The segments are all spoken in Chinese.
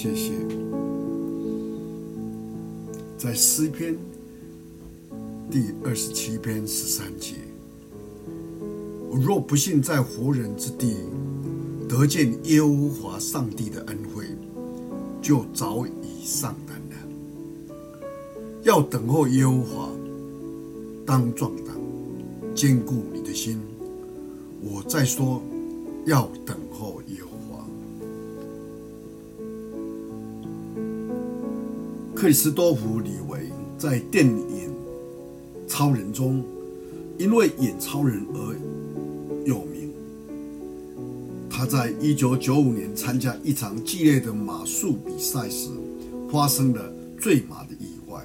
谢谢。在诗篇第二十七篇十三节，我若不幸在活人之地得见耶和华上帝的恩惠，就早已丧胆了。要等候耶和华，当壮胆，坚固你的心。我在说，要等候耶和华。克里斯多福·李维在电影《超人》中，因为演超人而有名。他在一九九五年参加一场激烈的马术比赛时，发生了坠马的意外，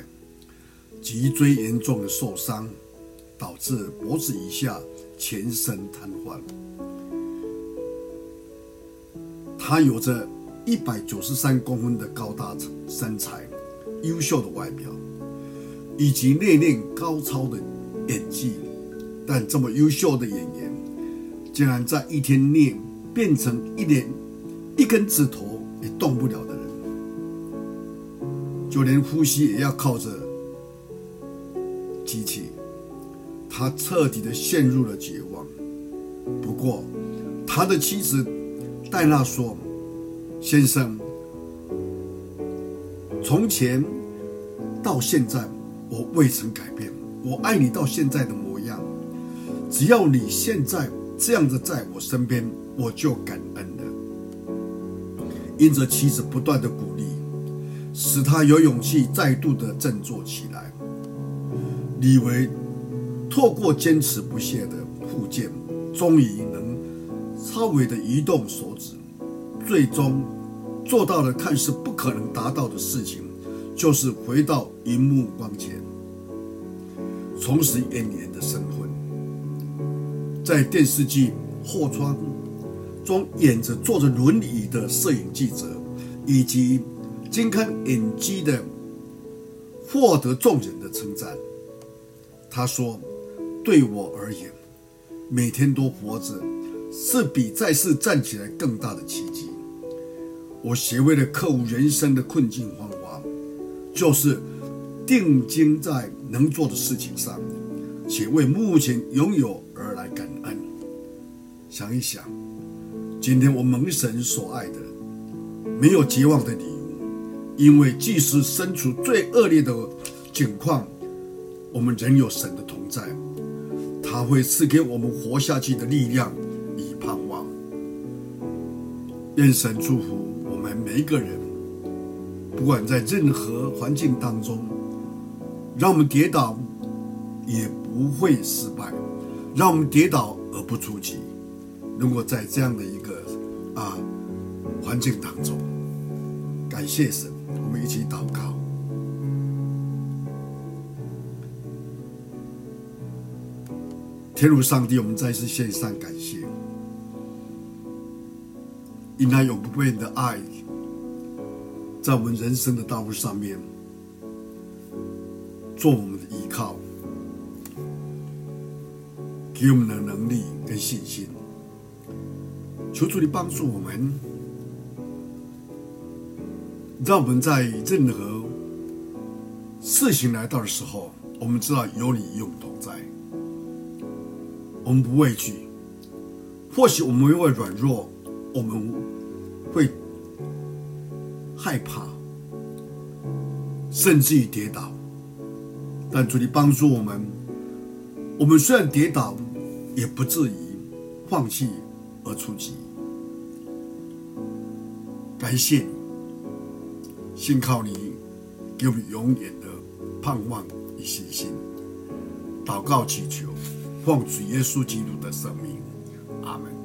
脊椎严重的受伤，导致脖子以下全身瘫痪。他有着一百九十三公分的高大身材。优秀的外表，以及内敛高超的演技，但这么优秀的演员，竟然在一天内变成一连一根指头也动不了的人，就连呼吸也要靠着机器，他彻底的陷入了绝望。不过，他的妻子戴娜说：“先生。”从前到现在，我未曾改变。我爱你到现在的模样。只要你现在这样子在我身边，我就感恩了。因着妻子不断的鼓励，使他有勇气再度的振作起来。李维透过坚持不懈的复健，终于能稍微的移动手指，最终。做到了看似不可能达到的事情，就是回到荧幕光前，重拾演员的身份，在电视剧《后窗》中演着坐着轮椅的摄影记者，以及精看演技的获得众人的称赞。他说：“对我而言，每天都活着，是比再次站起来更大的奇迹。”我学会了克服人生的困境方法，就是定睛在能做的事情上，且为目前拥有而来感恩。想一想，今天我蒙神所爱的，没有绝望的理由，因为即使身处最恶劣的境况，我们仍有神的同在，他会赐给我们活下去的力量与盼望。愿神祝福。每一个人，不管在任何环境当中，让我们跌倒也不会失败，让我们跌倒而不出局。如果在这样的一个啊环境当中，感谢神，我们一起祷告。天如上帝，我们再次献上感谢。因他永不变的爱，在我们人生的道路上面，做我们的依靠，给我们的能力跟信心。求主你帮助我们，让我们在任何事情来到的时候，我们知道有你与我们同在，我们不畏惧。或许我们因为软弱。我们会害怕，甚至于跌倒，但主你帮助我们。我们虽然跌倒，也不至于放弃而出击。感谢你，信靠你，给我们永远的盼望与信心。祷告祈求，奉主耶稣基督的圣名，阿门。